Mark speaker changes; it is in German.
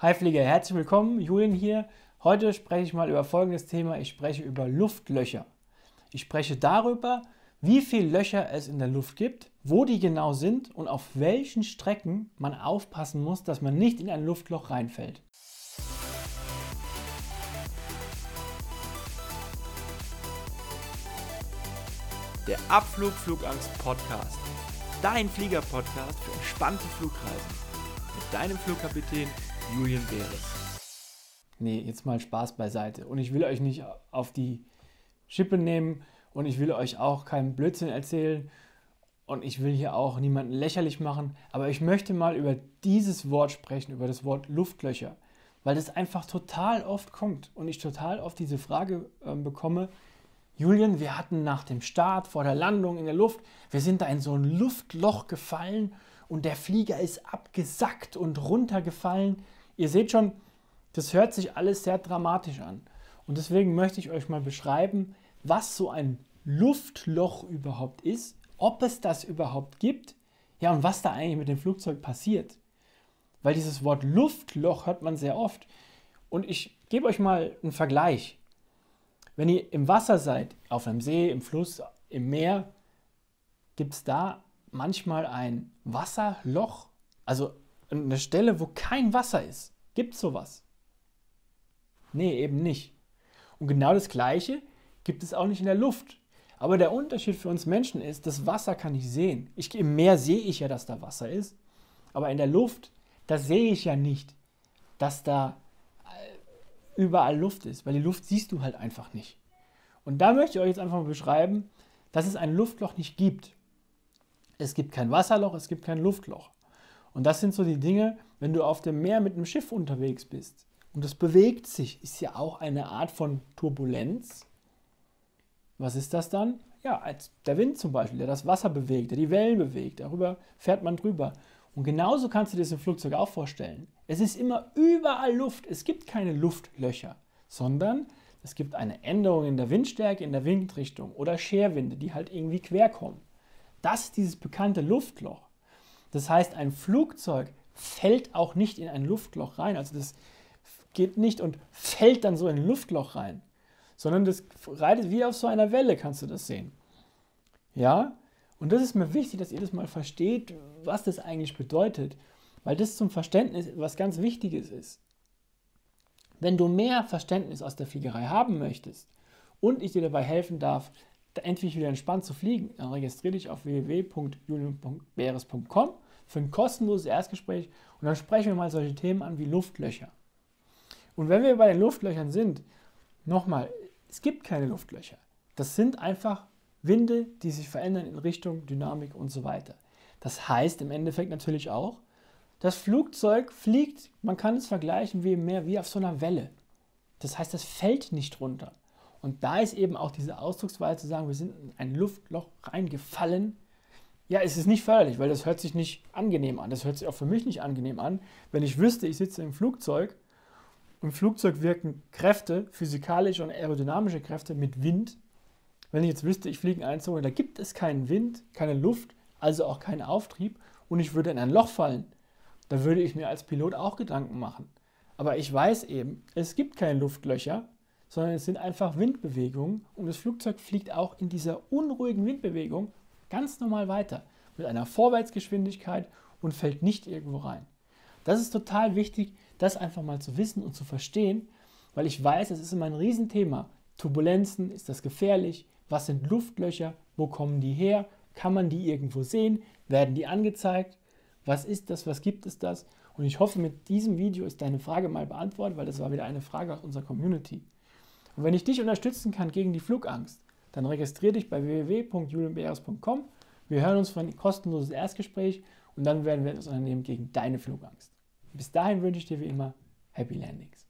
Speaker 1: Hi Flieger, herzlich willkommen, Julian hier. Heute spreche ich mal über folgendes Thema. Ich spreche über Luftlöcher. Ich spreche darüber, wie viele Löcher es in der Luft gibt, wo die genau sind und auf welchen Strecken man aufpassen muss, dass man nicht in ein Luftloch reinfällt.
Speaker 2: Der Abflug Flugangst Podcast. Dein Flieger-Podcast für entspannte Flugreisen. Mit deinem Flugkapitän Julian Beres.
Speaker 1: Nee, jetzt mal Spaß beiseite. Und ich will euch nicht auf die Schippe nehmen und ich will euch auch keinen Blödsinn erzählen und ich will hier auch niemanden lächerlich machen, aber ich möchte mal über dieses Wort sprechen, über das Wort Luftlöcher, weil das einfach total oft kommt und ich total oft diese Frage äh, bekomme, Julian, wir hatten nach dem Start, vor der Landung in der Luft, wir sind da in so ein Luftloch gefallen und der Flieger ist abgesackt und runtergefallen. Ihr seht schon, das hört sich alles sehr dramatisch an. Und deswegen möchte ich euch mal beschreiben, was so ein Luftloch überhaupt ist, ob es das überhaupt gibt, ja, und was da eigentlich mit dem Flugzeug passiert. Weil dieses Wort Luftloch hört man sehr oft. Und ich gebe euch mal einen Vergleich. Wenn ihr im Wasser seid, auf einem See, im Fluss, im Meer, gibt es da manchmal ein Wasserloch, also eine Stelle, wo kein Wasser ist. Gibt es sowas? Nee, eben nicht. Und genau das Gleiche gibt es auch nicht in der Luft. Aber der Unterschied für uns Menschen ist, das Wasser kann ich sehen. Ich, Im Meer sehe ich ja, dass da Wasser ist. Aber in der Luft, da sehe ich ja nicht, dass da äh, überall Luft ist. Weil die Luft siehst du halt einfach nicht. Und da möchte ich euch jetzt einfach mal beschreiben, dass es ein Luftloch nicht gibt. Es gibt kein Wasserloch, es gibt kein Luftloch. Und das sind so die Dinge, wenn du auf dem Meer mit einem Schiff unterwegs bist und es bewegt sich, ist ja auch eine Art von Turbulenz. Was ist das dann? Ja, als der Wind zum Beispiel, der das Wasser bewegt, der die Wellen bewegt, darüber fährt man drüber. Und genauso kannst du dir das im Flugzeug auch vorstellen. Es ist immer überall Luft. Es gibt keine Luftlöcher, sondern es gibt eine Änderung in der Windstärke, in der Windrichtung oder Scherwinde, die halt irgendwie quer kommen. Das ist dieses bekannte Luftloch. Das heißt, ein Flugzeug fällt auch nicht in ein Luftloch rein. Also das geht nicht und fällt dann so in ein Luftloch rein, sondern das reitet wie auf so einer Welle, kannst du das sehen. Ja, und das ist mir wichtig, dass ihr das mal versteht, was das eigentlich bedeutet, weil das zum Verständnis was ganz Wichtiges ist. Wenn du mehr Verständnis aus der Fliegerei haben möchtest und ich dir dabei helfen darf, endlich wieder entspannt zu fliegen, dann registriere dich auf www.julian.beres.com für ein kostenloses Erstgespräch und dann sprechen wir mal solche Themen an wie Luftlöcher. Und wenn wir bei den Luftlöchern sind, nochmal, es gibt keine Luftlöcher. Das sind einfach Winde, die sich verändern in Richtung Dynamik und so weiter. Das heißt im Endeffekt natürlich auch, das Flugzeug fliegt, man kann es vergleichen wie mehr wie auf so einer Welle. Das heißt, es fällt nicht runter. Und da ist eben auch diese Ausdrucksweise zu sagen, wir sind in ein Luftloch reingefallen. Ja, es ist nicht förderlich, weil das hört sich nicht angenehm an. Das hört sich auch für mich nicht angenehm an, wenn ich wüsste, ich sitze im Flugzeug im Flugzeug wirken Kräfte, physikalische und aerodynamische Kräfte mit Wind. Wenn ich jetzt wüsste, ich fliege in eine Zone, da gibt es keinen Wind, keine Luft, also auch keinen Auftrieb und ich würde in ein Loch fallen, da würde ich mir als Pilot auch Gedanken machen. Aber ich weiß eben, es gibt keine Luftlöcher, sondern es sind einfach Windbewegungen und das Flugzeug fliegt auch in dieser unruhigen Windbewegung ganz normal weiter mit einer Vorwärtsgeschwindigkeit und fällt nicht irgendwo rein. Das ist total wichtig, das einfach mal zu wissen und zu verstehen, weil ich weiß, es ist immer ein Riesenthema. Turbulenzen, ist das gefährlich? Was sind Luftlöcher? Wo kommen die her? Kann man die irgendwo sehen? Werden die angezeigt? Was ist das? Was gibt es das? Und ich hoffe, mit diesem Video ist deine Frage mal beantwortet, weil das war wieder eine Frage aus unserer Community. Und wenn ich dich unterstützen kann gegen die Flugangst, dann registriere dich bei www.julienbeeres.com. Wir hören uns für ein kostenloses Erstgespräch und dann werden wir etwas unternehmen gegen deine Flugangst. Bis dahin wünsche ich dir wie immer Happy Landings.